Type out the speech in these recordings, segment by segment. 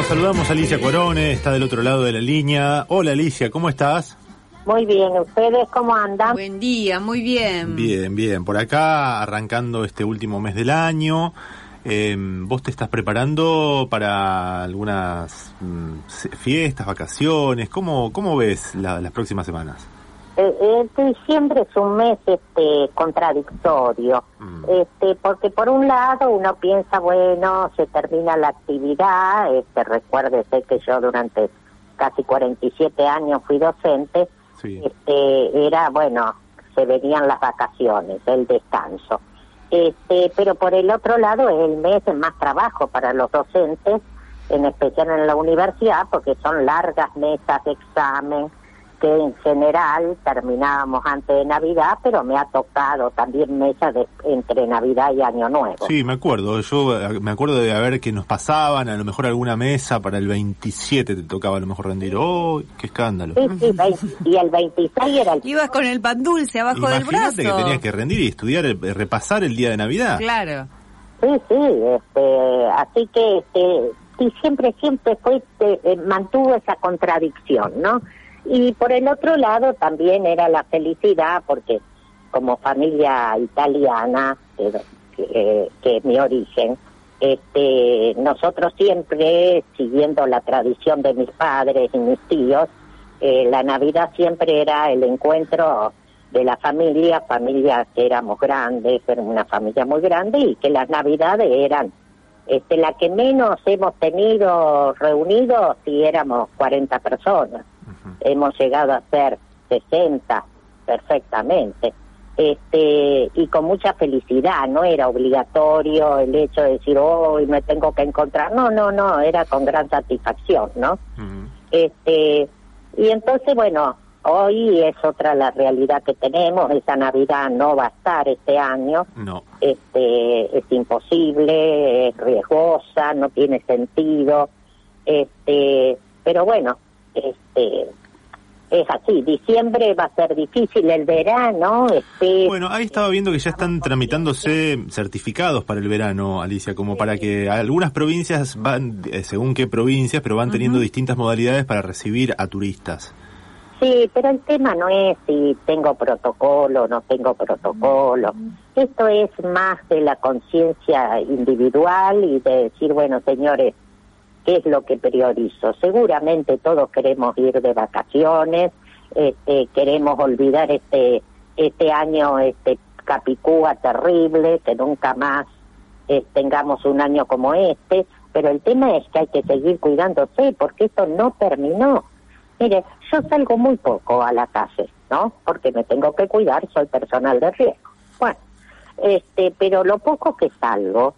Bueno, saludamos a Alicia Corone, está del otro lado de la línea. Hola Alicia, ¿cómo estás? Muy bien, ¿ustedes cómo andan? Buen día, muy bien. Bien, bien. Por acá, arrancando este último mes del año. Eh, ¿Vos te estás preparando para algunas mm, fiestas, vacaciones? ¿Cómo, cómo ves la- las próximas semanas? Eh, eh, diciembre es un mes este contradictorio, Mm. este porque por un lado uno piensa bueno se termina la actividad, este recuérdese que yo durante casi 47 años fui docente, Sí. este era bueno se venían las vacaciones, el descanso, este pero por el otro lado es el mes de más trabajo para los docentes, en especial en la universidad porque son largas mesas de examen que en general terminábamos antes de Navidad, pero me ha tocado también mesas de, entre Navidad y Año Nuevo. Sí, me acuerdo. Yo eh, me acuerdo de ver que nos pasaban, a lo mejor alguna mesa para el 27 te tocaba a lo mejor rendir. ¡Oh, qué escándalo! Sí, sí, veinte- y el 26 era el... Ibas con el pan dulce abajo del brazo. Imagínate que tenías que rendir y estudiar, eh, repasar el día de Navidad. Claro. Sí, sí, este, así que este, sí, siempre, siempre fue, eh, mantuvo esa contradicción, ¿no? Y por el otro lado también era la felicidad, porque como familia italiana, que, es mi origen, este, nosotros siempre, siguiendo la tradición de mis padres y mis tíos, eh, la Navidad siempre era el encuentro de la familia, familia que éramos grandes, era una familia muy grande y que las Navidades eran este, la que menos hemos tenido reunidos si éramos 40 personas. Hemos llegado a ser 60 perfectamente. Este, y con mucha felicidad, no era obligatorio el hecho de decir, hoy me tengo que encontrar. No, no, no, era con gran satisfacción, ¿no? Este, y entonces, bueno, hoy es otra la realidad que tenemos, esa Navidad no va a estar este año, No. este, es imposible, es riesgosa, no tiene sentido, este, pero bueno, este, es así, diciembre va a ser difícil, el verano, este, Bueno, ahí estaba viendo que ya están tramitándose certificados para el verano, Alicia, como para que algunas provincias van, eh, según qué provincias, pero van teniendo distintas modalidades para recibir a turistas. Sí, pero el tema no es si tengo protocolo o no tengo protocolo. Esto es más de la conciencia individual y de decir, bueno, señores, ¿qué es lo que priorizo? Seguramente todos queremos ir de vacaciones, este, queremos olvidar este este año este capicúa terrible, que nunca más eh, tengamos un año como este, pero el tema es que hay que seguir cuidándose porque esto no terminó. Mire, yo salgo muy poco a la calle, ¿no? Porque me tengo que cuidar, soy personal de riesgo. Bueno, este, pero lo poco que salgo,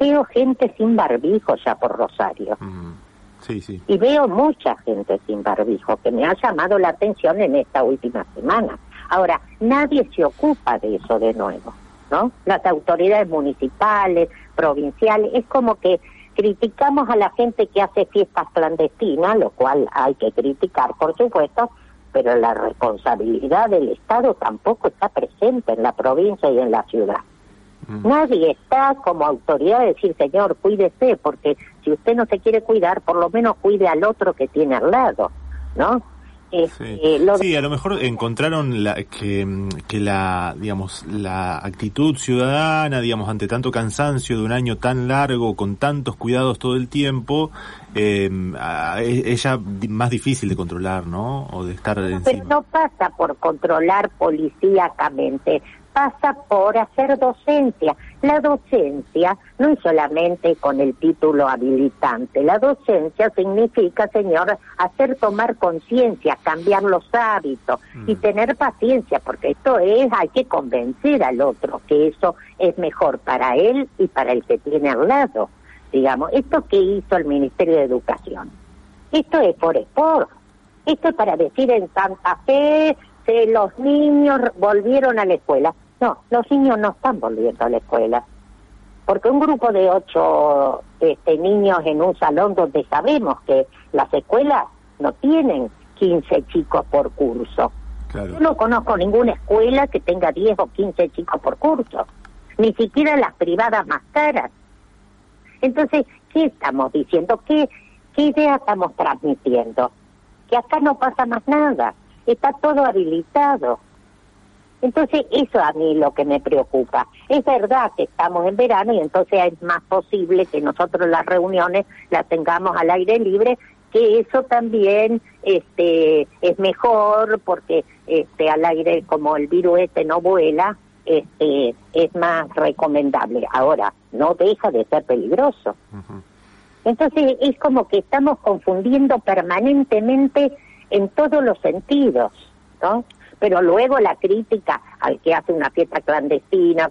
veo gente sin barbijo ya por Rosario. Mm, Sí, sí. Y veo mucha gente sin barbijo que me ha llamado la atención en esta última semana. Ahora, nadie se ocupa de eso de nuevo, ¿no? Las autoridades municipales, provinciales, es como que criticamos a la gente que hace fiestas clandestinas, lo cual hay que criticar, por supuesto, pero la responsabilidad del Estado tampoco está presente en la provincia y en la ciudad. Mm. Nadie está como autoridad de decir, señor, cuídese, porque si usted no se quiere cuidar, por lo menos cuide al otro que tiene al lado, ¿no? Sí. Este, lo- Sí, a lo mejor encontraron la, que, que la, digamos, la actitud ciudadana, digamos, ante tanto cansancio de un año tan largo, con tantos cuidados todo el tiempo, eh, a- es ella más difícil de controlar, ¿no? O de estar Pero encima. no pasa por controlar policíacamente, pasa por hacer docencia. La docencia no es solamente con el título habilitante, la docencia significa, señor, hacer tomar conciencia, cambiar los hábitos y mm. tener paciencia, porque esto es, hay que convencer al otro que eso es mejor para él y para el que tiene al lado. Digamos, esto que hizo el Ministerio de Educación, esto es por sport, esto es para decir en Santa Fe los niños volvieron a la escuela. No, los niños no están volviendo a la escuela. Porque un grupo de ocho este, niños en un salón donde sabemos que las escuelas no tienen 15 chicos por curso. Yo no conozco ninguna escuela que tenga 10 o 15 chicos por curso. Ni siquiera las privadas más caras. Entonces, ¿qué estamos diciendo? ¿Qué, qué idea estamos transmitiendo? Que acá no pasa más nada está todo habilitado. Entonces, eso a mí lo que me preocupa. Es verdad que estamos en verano y entonces es más posible que nosotros las reuniones las tengamos al aire libre, que eso también este es mejor porque este al aire como el virus este no vuela, este es más recomendable. Ahora, no deja de ser peligroso. Entonces, es como que estamos confundiendo permanentemente en todos los sentidos, ¿no? Pero luego la crítica al que hace una fiesta clandestina,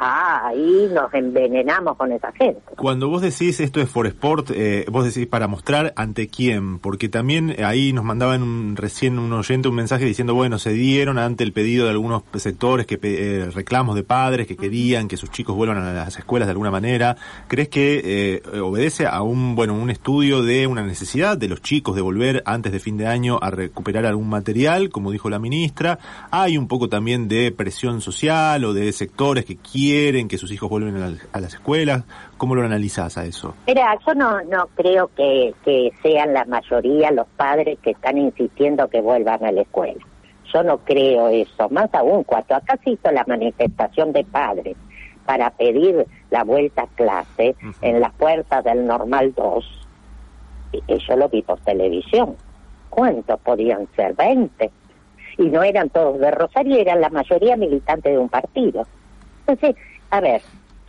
Ah, ahí nos envenenamos con esa gente. Cuando vos decís esto es for sport, eh, vos decís para mostrar ante quién, porque también ahí nos mandaban un, recién un oyente un mensaje diciendo, bueno, se dieron ante el pedido de algunos sectores que eh, reclamos de padres que querían que sus chicos vuelvan a las escuelas de alguna manera. ¿Crees que eh, obedece a un, bueno, un estudio de una necesidad de los chicos de volver antes de fin de año a recuperar algún material, como dijo la ministra? Hay un poco también de presión social o de sectores que quieren quieren que sus hijos vuelvan a, las escuelas? ¿Cómo lo analizás a eso? Mira, yo no, no creo que, que sean la mayoría los padres que están insistiendo que vuelvan a la escuela. Yo no creo eso. Más aún, cuando acá se hizo la manifestación de padres para pedir la vuelta a clase en las puertas del Normal 2, y yo lo vi por televisión. ¿Cuántos podían ser? 20. Y no eran todos de Rosario, eran la mayoría militantes de un partido. Entonces, a ver,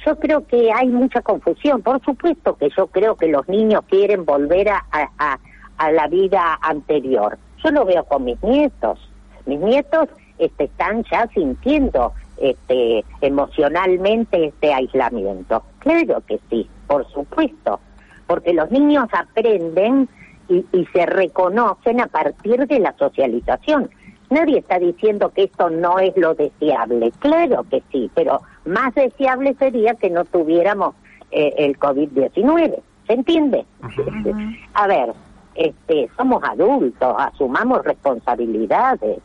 yo creo que hay mucha confusión. Por supuesto que yo creo que los niños quieren volver a, a, la vida anterior. Yo lo veo con mis nietos. Mis nietos este, están ya sintiendo este, emocionalmente este aislamiento. Claro que sí, por supuesto. Porque los niños aprenden y, y se reconocen a partir de la socialización. Nadie está diciendo que esto no es lo deseable, claro que sí, pero más deseable sería que no tuviéramos eh, el COVID-19, ¿se entiende? A ver, este, somos adultos, asumamos responsabilidades.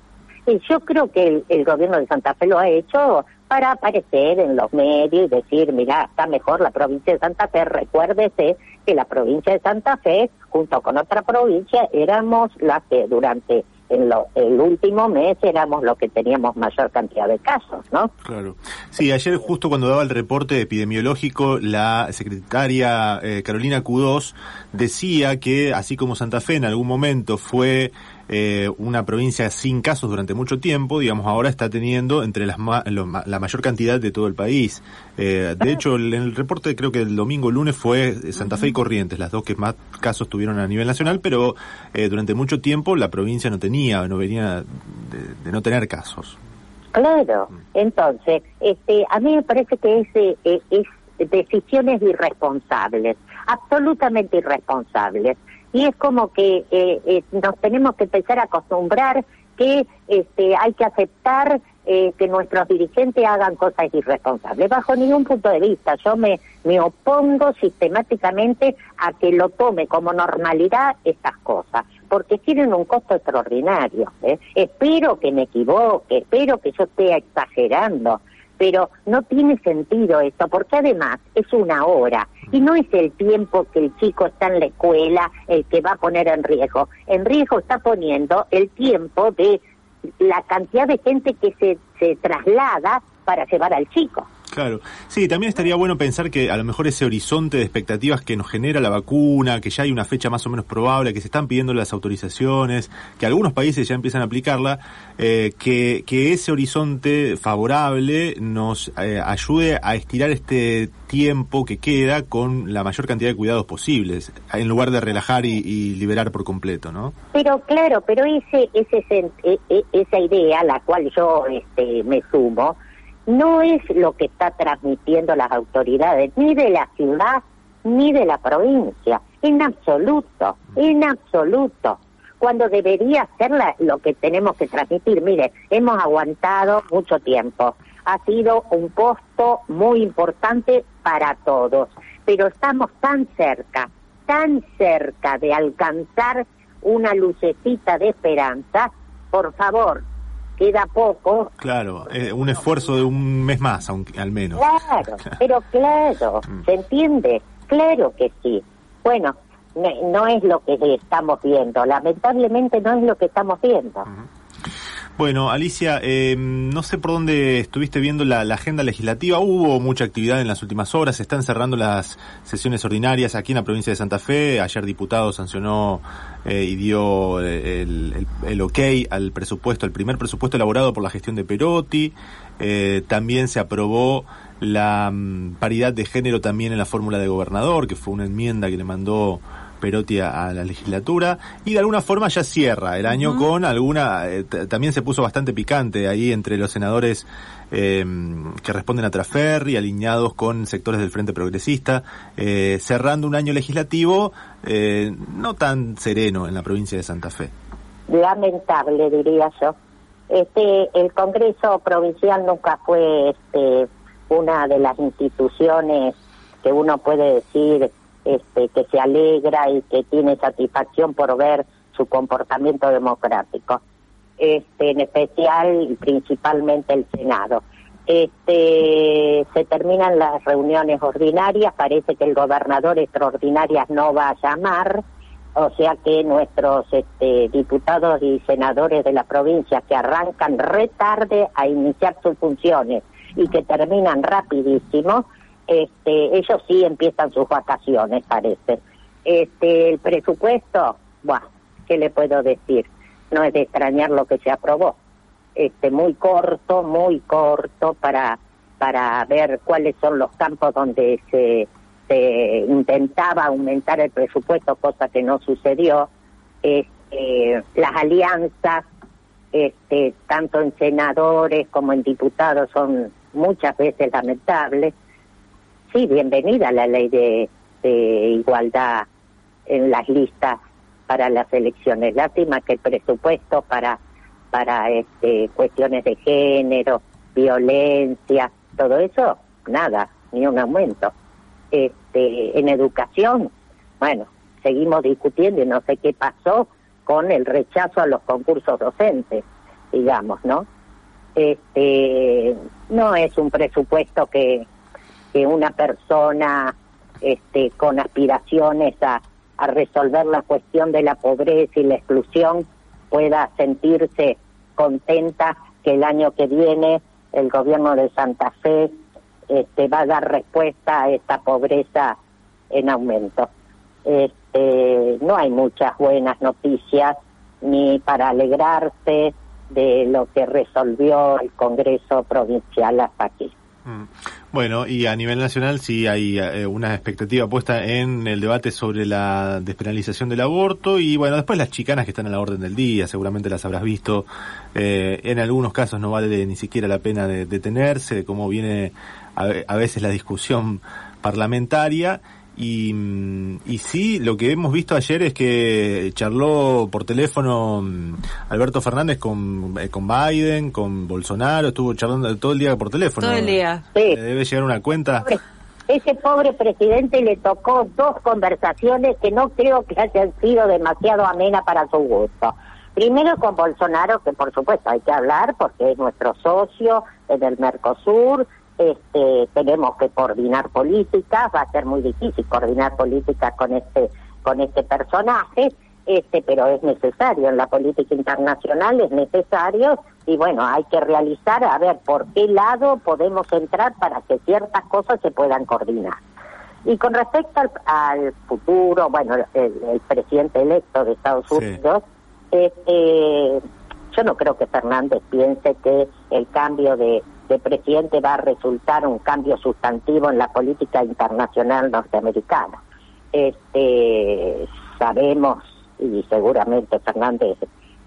Y yo creo que el, gobierno de Santa Fe lo ha hecho para aparecer en los medios y decir, mira, está mejor la provincia de Santa Fe. Recuérdese que la provincia de Santa Fe, junto con otra provincia, éramos las que durante en el último mes éramos los que teníamos mayor cantidad de casos, ¿no? Claro. Sí, ayer justo cuando daba el reporte epidemiológico, la secretaria eh, Carolina Cudós decía que así como Santa Fe en algún momento fue eh, una provincia sin casos durante mucho tiempo, digamos, ahora está teniendo entre las la mayor cantidad de todo el país. Eh, de hecho, en el reporte creo que el domingo lunes fue Santa Fe y Corrientes, las dos que más casos tuvieron a nivel nacional, pero eh, durante mucho tiempo la provincia no tenía, no venía de, no tener casos. Claro, mm. entonces, este, a mí me parece que es, eh, es decisiones irresponsables, absolutamente irresponsables y es como que eh, eh, nos tenemos que empezar a acostumbrar que este, hay que aceptar eh, que nuestros dirigentes hagan cosas irresponsables. Bajo ningún punto de vista, yo me, me opongo sistemáticamente a que lo tome como normalidad estas cosas, porque tienen un costo extraordinario. Espero que me equivoque, espero que yo esté exagerando, pero no tiene sentido esto, porque además es una hora y no es el tiempo que el chico está en la escuela el que va a poner en riesgo. En riesgo está poniendo el tiempo de la cantidad de gente que se, se traslada para llevar al chico. Claro, sí, también estaría bueno pensar que a lo mejor ese horizonte de expectativas que nos genera la vacuna, que ya hay una fecha más o menos probable, que se están pidiendo las autorizaciones, que algunos países ya empiezan a aplicarla, eh, que, que ese horizonte favorable nos eh, ayude a estirar este tiempo que queda con la mayor cantidad de cuidados posibles, en lugar de relajar y, liberar por completo, ¿no? Pero claro, pero ese, ese, e, e, esa idea a la cual yo este, me sumo, no es lo que está transmitiendo las autoridades, ni de la ciudad, ni de la provincia, en absoluto, en absoluto. Cuando debería ser lo que tenemos que transmitir. Mire, hemos aguantado mucho tiempo. Ha sido un costo muy importante para todos, pero estamos tan cerca, tan cerca de alcanzar una lucecita de esperanza. Por favor, queda poco. Claro, eh, un esfuerzo de un mes más, aunque, al menos. Claro, pero claro, mm. ¿se entiende? Claro que sí. Bueno, no, es lo que estamos viendo, lamentablemente no es lo que estamos viendo. Bueno, Alicia, eh, no sé por dónde estuviste viendo la, agenda legislativa. Hubo mucha actividad en las últimas horas. Se están cerrando las sesiones ordinarias aquí en la provincia de Santa Fe. Ayer diputado sancionó eh, y dio eh, el, ok al presupuesto, el primer presupuesto elaborado por la gestión de Perotti. también se aprobó la mm, paridad de género también en la fórmula de gobernador, que fue una enmienda que le mandó Perotti a, la legislatura y de alguna forma ya cierra el año con alguna, eh, también se puso bastante picante ahí entre los senadores em, que responden a Traferri, alineados con sectores del Frente Progresista, eh, cerrando un año legislativo eh, no tan sereno en la provincia de Santa Fe. Lamentable, diría yo. Este, el Congreso Provincial nunca fue este, una de las instituciones que uno puede decir este, que se alegra y que tiene satisfacción por ver su comportamiento democrático, este, en especial y principalmente el Senado. Este, se terminan las reuniones ordinarias, parece que el gobernador extraordinarias no va a llamar, o sea que nuestros este, diputados y senadores de la provincia que arrancan re tarde a iniciar sus funciones y que terminan rapidísimo, este, ellos sí empiezan sus vacaciones, parece. Este, el presupuesto, bueno, ¿qué le puedo decir? No es de extrañar lo que se aprobó. Este, muy corto, muy corto para, para ver cuáles son los campos donde se, se intentaba aumentar el presupuesto, cosa que no sucedió. Este, las alianzas, este, tanto en senadores como en diputados, son muchas veces lamentables sí, bienvenida la ley de, igualdad en las listas para las elecciones. Lástima que el presupuesto para para este, cuestiones de género, violencia, todo eso, nada, ni un aumento. Este, en educación, bueno, seguimos discutiendo y no sé qué pasó con el rechazo a los concursos docentes, digamos, ¿no? Este, no es un presupuesto que, que una persona este, con aspiraciones a, resolver la cuestión de la pobreza y la exclusión pueda sentirse contenta que el año que viene el gobierno de Santa Fe este, va a dar respuesta a esta pobreza en aumento. Este, no hay muchas buenas noticias ni para alegrarse de lo que resolvió el Congreso Provincial hasta aquí. Mm. Bueno, y a nivel nacional sí hay eh, una expectativa puesta en el debate sobre la despenalización del aborto y bueno, después las chicanas que están a la orden del día, seguramente las habrás visto. Eh, en algunos casos no vale ni siquiera la pena de detenerse, de cómo viene a veces la discusión parlamentaria y, y sí, lo que hemos visto ayer es que charló por teléfono mm, Alberto Fernández con, eh, con Biden, con Bolsonaro, estuvo charlando todo el día por teléfono. Todo el día. Sí. Debe llegar una cuenta. Ese pobre presidente le tocó dos conversaciones que no creo que hayan sido demasiado amenas para su gusto. Primero con Bolsonaro, que por supuesto hay que hablar porque es nuestro socio en el Mercosur, este, tenemos que coordinar políticas, va a ser muy difícil coordinar políticas con este, con este personaje, este, pero es necesario en la política internacional, es necesario y bueno, hay que realizar a ver por qué lado podemos entrar para que ciertas cosas se puedan coordinar. Y con respecto al, futuro, bueno, el, presidente electo de Estados Unidos, este, yo no creo que Fernández piense que el cambio de, de presidente va a resultar un cambio sustantivo en la política internacional norteamericana. Este, sabemos y seguramente Fernández,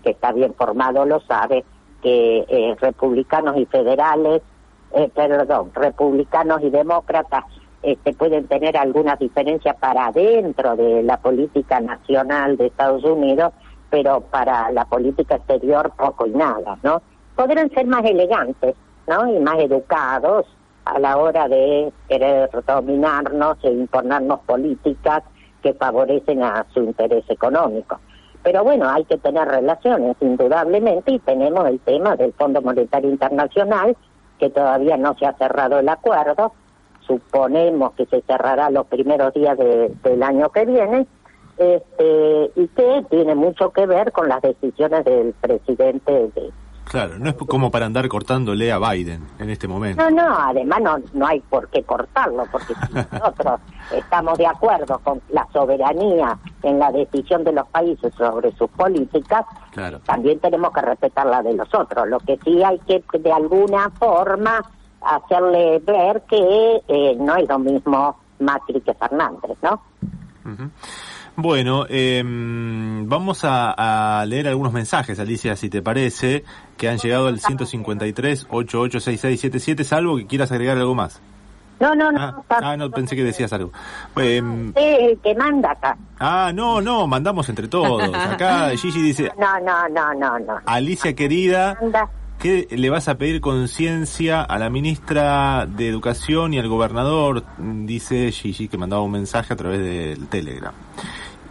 que está bien formado, lo sabe, que eh, republicanos y federales, eh, perdón, republicanos y demócratas este, pueden tener algunas diferencias para dentro de la política nacional de Estados Unidos, pero para la política exterior poco y nada, ¿no? Podrán ser más elegantes, ¿no? Y más educados a la hora de querer dominarnos e imponernos políticas que favorecen a su interés económico. Pero bueno, hay que tener relaciones, indudablemente, y tenemos el tema del Fondo Monetario Internacional, que todavía no se ha cerrado el acuerdo, suponemos que se cerrará los primeros días del año que viene, este, y que tiene mucho que ver con las decisiones del presidente de, Claro, no es como para andar cortándole a Biden en este momento. No, no, además no, no hay por qué cortarlo, porque si nosotros estamos de acuerdo con la soberanía en la decisión de los países sobre sus políticas, también tenemos que respetar la de los otros. Lo que sí hay que, de alguna forma, hacerle ver que eh, no es lo mismo Macri que Fernández, ¿no? Bueno, em, vamos a, leer algunos mensajes, Alicia, si te parece, que han llegado al 153-886677, salvo que quieras agregar algo más. No, no, no. Ah, ah no, pensé que decías algo. Pues, el que manda acá. Ah, no, no, mandamos entre todos. Acá Gigi dice... No, no, no, no, no. Alicia querida, ¿qué le vas a pedir conciencia a la ministra de Educación y al gobernador? Dice Gigi que mandaba un mensaje a través del Telegram.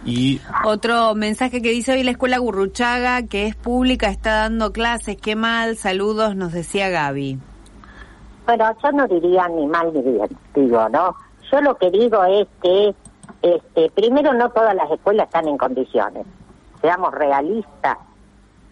Y otro mensaje que dice hoy la escuela Gurruchaga, que es pública, está dando clases, qué mal, saludos, nos decía Gaby. Bueno, yo no diría ni mal ni bien, digo, ¿no? Yo lo que digo es que, este, primero, no todas las escuelas están en condiciones. Seamos realistas.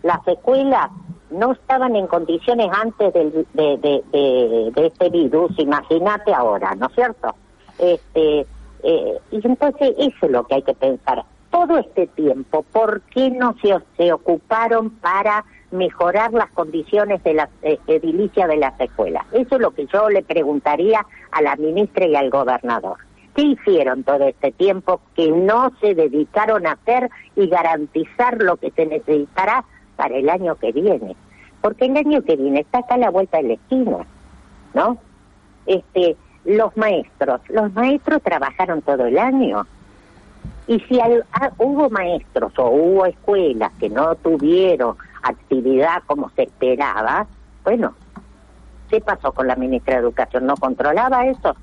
Las escuelas no estaban en condiciones antes del, de, de, de, este virus, imagínate ahora, ¿no es cierto? Este, eh, y entonces eso es lo que hay que pensar. Todo este tiempo, ¿por qué no se, se ocuparon para mejorar las condiciones de la eh, edilicia de las escuelas? Eso es lo que yo le preguntaría a la ministra y al gobernador. ¿Qué hicieron todo este tiempo que no se dedicaron a hacer y garantizar lo que se necesitará para el año que viene? Porque el año que viene está acá a la vuelta de la esquina, ¿no? Este, los maestros, los maestros trabajaron todo el año. Y si ah, hubo maestros o hubo escuelas que no tuvieron actividad como se esperaba, bueno, ¿qué pasó con la ministra de Educación? ¿No controlaba eso?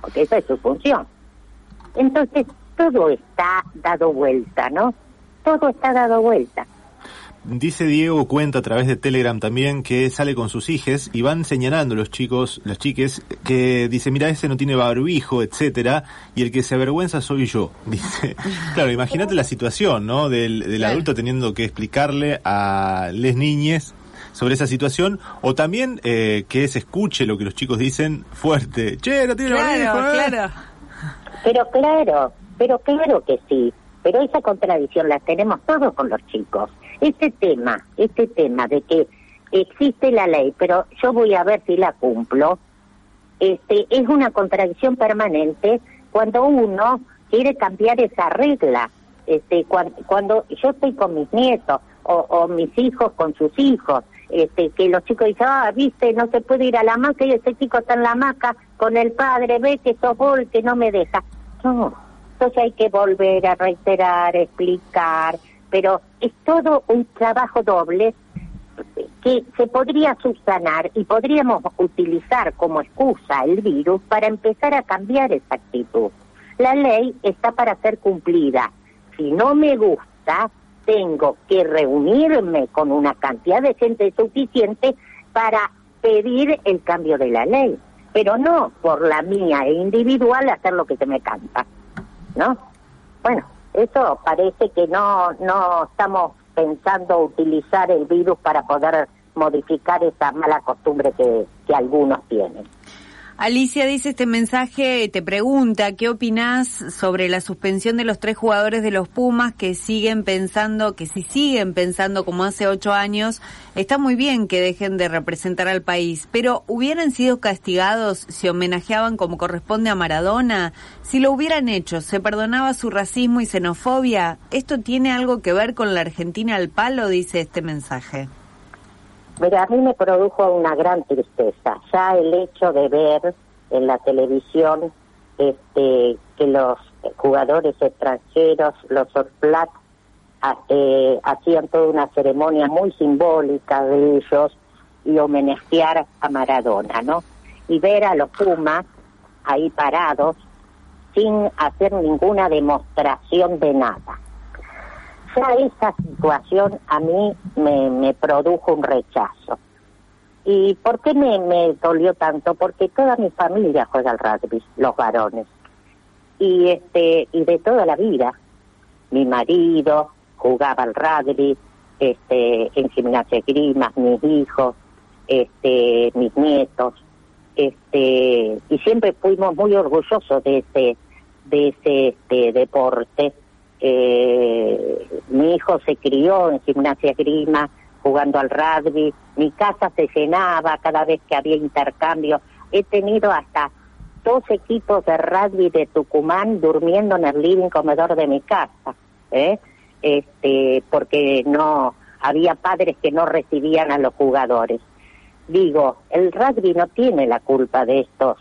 Porque esa es su función. Entonces, todo está dado vuelta, ¿no? Todo está dado vuelta. Dice Diego, cuenta a través de Telegram también, que sale con sus hijas y van señalando los chicos, las chiques, que dice, mira, ese no tiene barbijo, etcétera, y el que se avergüenza soy yo. Dice, claro, imagínate la situación, ¿no? Del, adulto teniendo que explicarle a les niñes sobre esa situación, o también eh, que se escuche lo que los chicos dicen fuerte. Che, no tiene barbijo, ¿eh?". claro. Pero claro, pero claro que sí. Pero esa contradicción la tenemos todos con los chicos. Este tema, este tema de que existe la ley, pero yo voy a ver si la cumplo, este, es una contradicción permanente cuando uno quiere cambiar esa regla. Este, cuando, yo estoy con mis nietos o, mis hijos con sus hijos, este, que los chicos dicen, ah, viste, no se puede ir a la hamaca y ese chico está en la hamaca con el padre, ve que sos vos que no me deja. No, entonces hay que volver a reiterar, explicar, pero es todo un trabajo doble que se podría subsanar y podríamos utilizar como excusa el virus para empezar a cambiar esa actitud. La ley está para ser cumplida. Si no me gusta, tengo que reunirme con una cantidad de gente suficiente para pedir el cambio de la ley, pero no por la mía e individual hacer lo que se me canta, ¿no? Bueno, Eso parece que no, no estamos pensando utilizar el virus para poder modificar esa mala costumbre que, que algunos tienen. Alicia dice este mensaje, te pregunta, ¿qué opinás sobre la suspensión de los tres jugadores de los Pumas que siguen pensando, que si siguen pensando como hace ocho años, está muy bien que dejen de representar al país, pero ¿hubieran sido castigados si homenajeaban como corresponde a Maradona? Si lo hubieran hecho, ¿se perdonaba su racismo y xenofobia? ¿Esto tiene algo que ver con la Argentina al palo? Dice este mensaje. Mira, a mí me produjo una gran tristeza ya el hecho de ver en la televisión este, que los jugadores extranjeros, los Orplat, eh, hacían toda una ceremonia muy simbólica de ellos y homenajear a Maradona, ¿no? Y ver a los Pumas ahí parados sin hacer ninguna demostración de nada ya esa situación a mí me, produjo un rechazo. ¿Y por qué me, dolió tanto? Porque toda mi familia juega al rugby, los varones. Y este y de toda la vida. Mi marido jugaba al rugby, este, en gimnasia grima, mis hijos, este, mis nietos, este, y siempre fuimos muy orgullosos de ese, de ese este, deporte eh, mi hijo se crió en gimnasia grima, jugando al rugby, mi casa se llenaba cada vez que había intercambio. He tenido hasta dos equipos de rugby de Tucumán durmiendo en el living comedor de mi casa, ¿eh? este, porque no había padres que no recibían a los jugadores. Digo, el rugby no tiene la culpa de estos,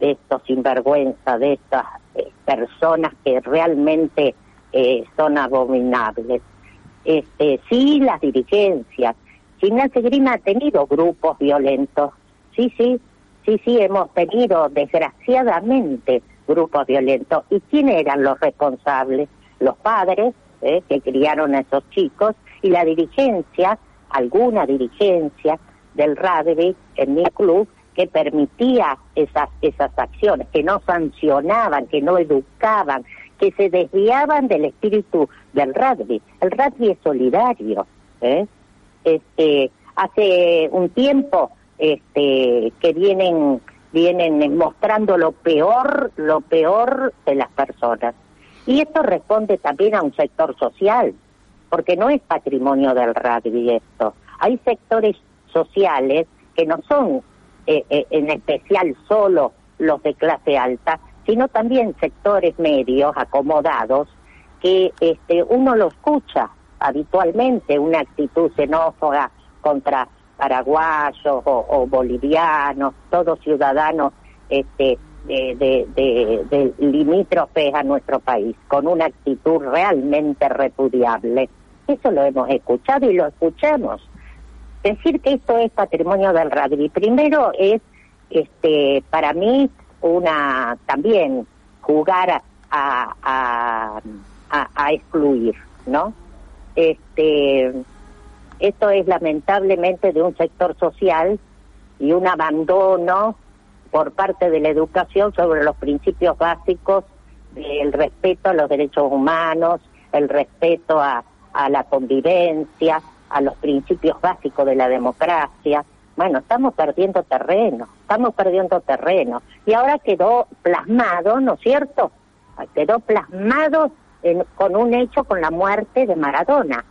de estos sinvergüenza, de estas eh, personas que realmente eh, son abominables. Este, sí, las dirigencias. Gimnasia Grima ha tenido grupos violentos. Sí, sí, sí, sí, hemos tenido, desgraciadamente, grupos violentos. ¿Y quiénes eran los responsables? Los padres, eh, que criaron a esos chicos, y la dirigencia, alguna dirigencia del rugby en mi club, que permitía esas, esas acciones, que no sancionaban, que no educaban, que se desviaban del espíritu del rugby. El rugby es solidario. ¿eh? Este, hace un tiempo este, que vienen vienen mostrando lo peor, lo peor de las personas. Y esto responde también a un sector social, porque no es patrimonio del rugby esto. Hay sectores sociales que no son eh, eh, en especial solo los de clase alta, sino también sectores medios acomodados que este, uno lo escucha habitualmente, una actitud xenófoba contra paraguayos o, bolivianos, todos ciudadanos este, de, de, limítrofes a nuestro país, con una actitud realmente repudiable. Eso lo hemos escuchado y lo escuchamos. Decir que esto es patrimonio del rugby, primero es, este, para mí, una también jugar a, a, a, excluir, ¿no? Este, esto es lamentablemente de un sector social y un abandono por parte de la educación sobre los principios básicos del respeto a los derechos humanos, el respeto a, a la convivencia, a los principios básicos de la democracia. Bueno, estamos perdiendo terreno, estamos perdiendo terreno. Y ahora quedó plasmado, ¿no es cierto? Quedó plasmado con un hecho, con la muerte de Maradona.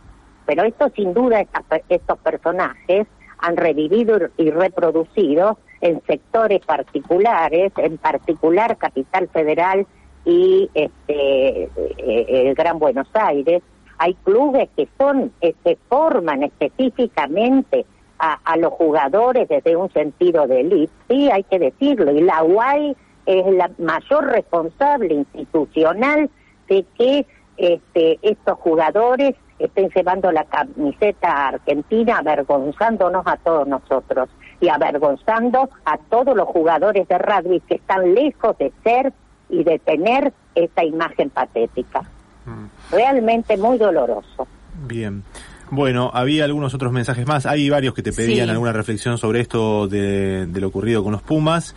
Pero esto sin duda, estos personajes han revivido y reproducido en sectores particulares, en particular Capital Federal y este, eh, el Gran Buenos Aires. Hay clubes que son, que este, forman específicamente a, los jugadores desde un sentido de élite, sí, hay que decirlo, y la UAI es la mayor responsable institucional de que este, estos jugadores estén llevando la camiseta argentina avergonzándonos a todos nosotros y avergonzando a todos los jugadores de rugby que están lejos de ser y de tener esta imagen patética. Mm. Realmente muy doloroso. Bien. Bueno, había algunos otros mensajes más. Hay varios que te pedían Sí. alguna reflexión sobre esto de, de lo ocurrido con los Pumas.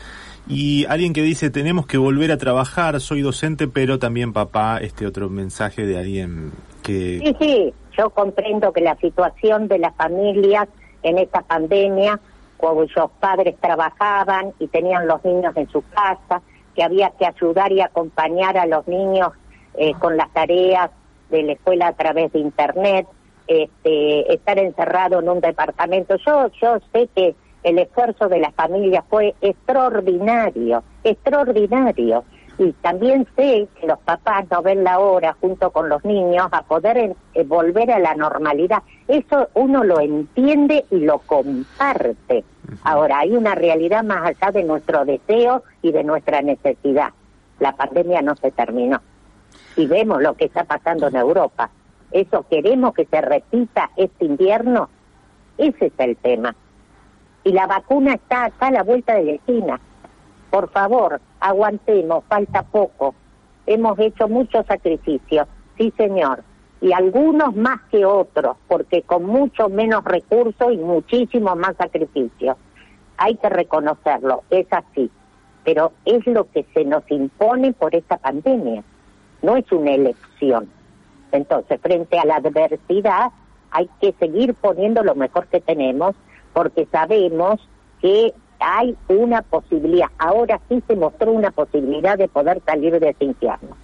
Y alguien que dice, tenemos que volver a trabajar, soy docente, pero también papá, este otro mensaje de alguien que... Sí, sí, yo comprendo que la situación de las familias en esta pandemia, cuyos padres trabajaban y tenían los niños en su casa, que había que ayudar y acompañar a los niños eh, con las tareas de la escuela a través de internet, este, estar encerrado en un departamento. Yo, yo sé que el esfuerzo de las familias fue extraordinario, extraordinario. Y también sé que los papás no ven la hora junto con los niños a poder eh, eh, volver a la normalidad. Eso uno lo entiende y lo comparte. Ahora, hay una realidad más allá de nuestro deseo y de nuestra necesidad. La pandemia no se terminó. Y vemos lo que está pasando en Europa. ¿Eso queremos que se repita este invierno? Ese es el tema. Y la vacuna está acá a la vuelta de la esquina. Por favor, aguantemos, falta poco. Hemos hecho muchos sacrificios, sí señor, y algunos más que otros, porque con mucho menos recursos y muchísimo más sacrificios. Hay que reconocerlo, es así, pero es lo que se nos impone por esta pandemia, no es una elección. Entonces, frente a la adversidad, hay que seguir poniendo lo mejor que tenemos, porque sabemos que hay una posibilidad, ahora sí se mostró una posibilidad de poder salir de ese infierno.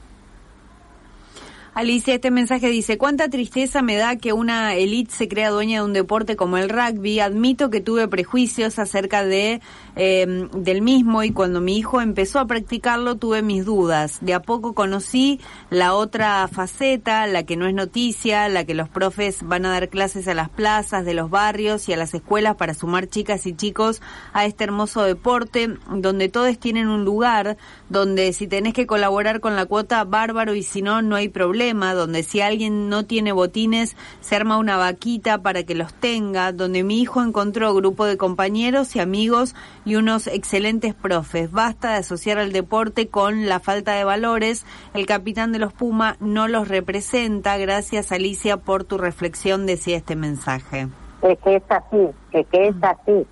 Alicia, este mensaje dice, cuánta tristeza me da que una élite se crea dueña de un deporte como el rugby. Admito que tuve prejuicios acerca de eh, del mismo y cuando mi hijo empezó a practicarlo tuve mis dudas. De a poco conocí la otra faceta, la que no es noticia, la que los profes van a dar clases a las plazas de los barrios y a las escuelas para sumar chicas y chicos a este hermoso deporte, donde todos tienen un lugar, donde si tenés que colaborar con la cuota, bárbaro, y si no, no hay problema donde si alguien no tiene botines, se arma una vaquita para que los tenga, donde mi hijo encontró grupo de compañeros y amigos y unos excelentes profes. Basta de asociar al deporte con la falta de valores. El capitán de los Puma no los representa. Gracias Alicia por tu reflexión, decía este mensaje. Es que es así, es que es así.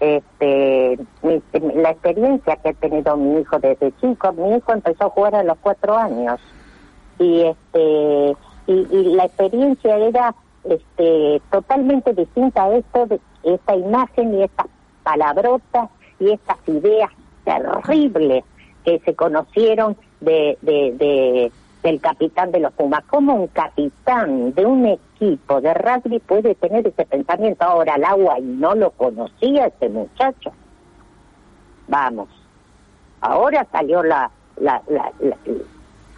Este, mi- la experiencia que ha tenido mi hijo desde chico, mi hijo empezó a jugar a los cuatro años y este y, y la experiencia era este totalmente distinta a esto de esta imagen y estas palabrotas y estas ideas terribles que se conocieron de, de, de del capitán de los Pumas. ¿Cómo un capitán de un equipo de rugby puede tener ese pensamiento? Ahora, el agua no lo conocía ese muchacho. Vamos. Ahora salió la la la la,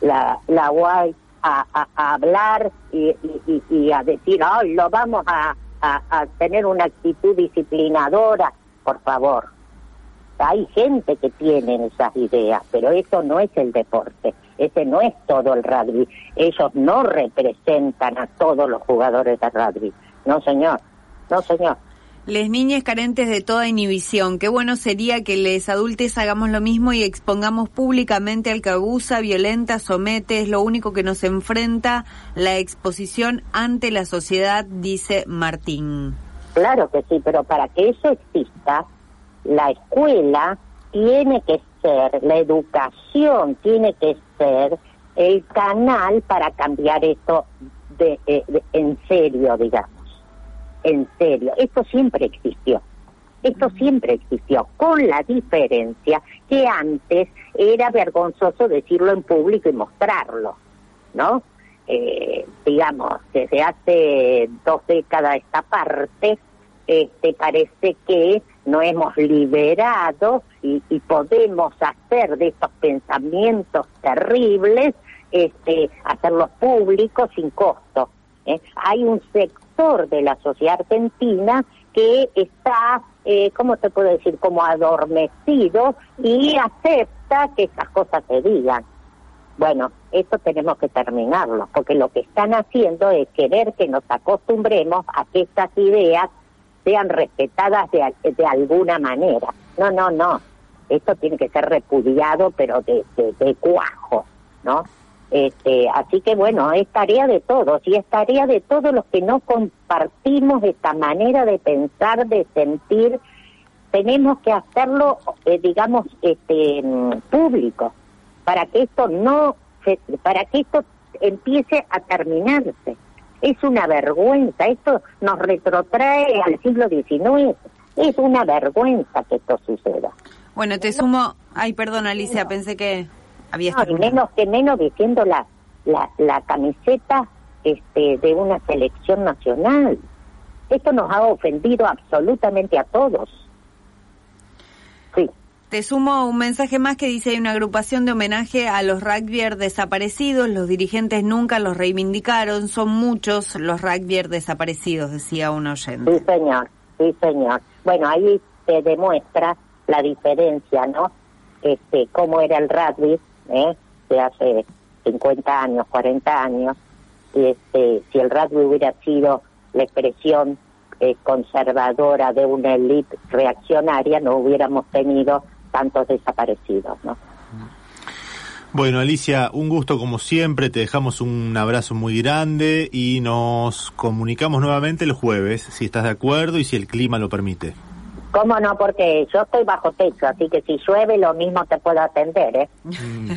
la, la guay a, a, a hablar y, y, y- a decir, ay, lo vamos a, a, a tener una actitud disciplinadora, por favor. Hay gente que tiene esas ideas, pero eso no es el deporte, ese no es todo el rugby. Ellos no representan a todos los jugadores de rugby. No, señor, no, señor. Les niñas carentes de toda inhibición. Qué bueno sería que les adultes hagamos lo mismo y expongamos públicamente al que abusa, violenta, somete. Es lo único que nos enfrenta la exposición ante la sociedad, dice Martín. Claro que sí, pero para que eso exista, la escuela tiene que ser, la educación tiene que ser el canal para cambiar esto de, eh, en serio, digamos. En serio. Esto siempre existió. Esto siempre existió, con la diferencia que antes era vergonzoso decirlo en público y mostrarlo, ¿no? Eh, digamos, desde hace dos décadas esta parte, este, parece que no hemos liberado y, y podemos hacer de estos pensamientos terribles, este, hacerlos públicos sin costo. ¿eh? Hay un sector de la sociedad argentina que está, eh, ¿cómo te puedo decir?, como adormecido y acepta que estas cosas se digan. Bueno, esto tenemos que terminarlo, porque lo que están haciendo es querer que nos acostumbremos a que estas ideas sean respetadas de, de alguna manera. No, no, no. Esto tiene que ser repudiado, pero de, de cuajo, ¿no? Este, así que bueno, es tarea de todos y es tarea de todos los que no compartimos esta manera de pensar, de sentir. Tenemos que hacerlo, eh, digamos, este, público para que esto no, para que esto empiece a terminarse. Es una vergüenza, esto nos retrotrae al siglo XIX. Es una vergüenza que esto suceda. Bueno, te sumo, ay, perdón Alicia, pensé que había no, y menos que menos diciendo la, la, la camiseta este, de una selección nacional. Esto nos ha ofendido absolutamente a todos. Sí. Te sumo un mensaje más que dice hay una agrupación de homenaje a los rugbyers desaparecidos, los dirigentes nunca los reivindicaron, son muchos los rugbyers desaparecidos, decía un oyente. Sí, señor, sí, señor. Bueno, ahí se demuestra la diferencia, ¿no? Este, cómo era el rugby, ¿eh? De hace 50 años, 40 años, y este, si el rugby hubiera sido la expresión eh, conservadora de una élite reaccionaria, no hubiéramos tenido tantos desaparecidos, ¿no? Bueno, Alicia, un gusto como siempre, te dejamos un abrazo muy grande y nos comunicamos nuevamente el jueves, si estás de acuerdo y si el clima lo permite. ¿Cómo no? Porque yo estoy bajo techo, así que si llueve lo mismo te puedo atender, ¿eh? Mm.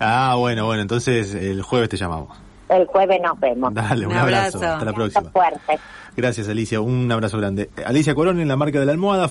ah, bueno, bueno, entonces el jueves te llamamos. El jueves nos vemos. Dale, un, abrazo. Hasta la próxima. Fuerte. Gracias, Alicia. Un abrazo grande. Alicia Corón en la marca de la almohada.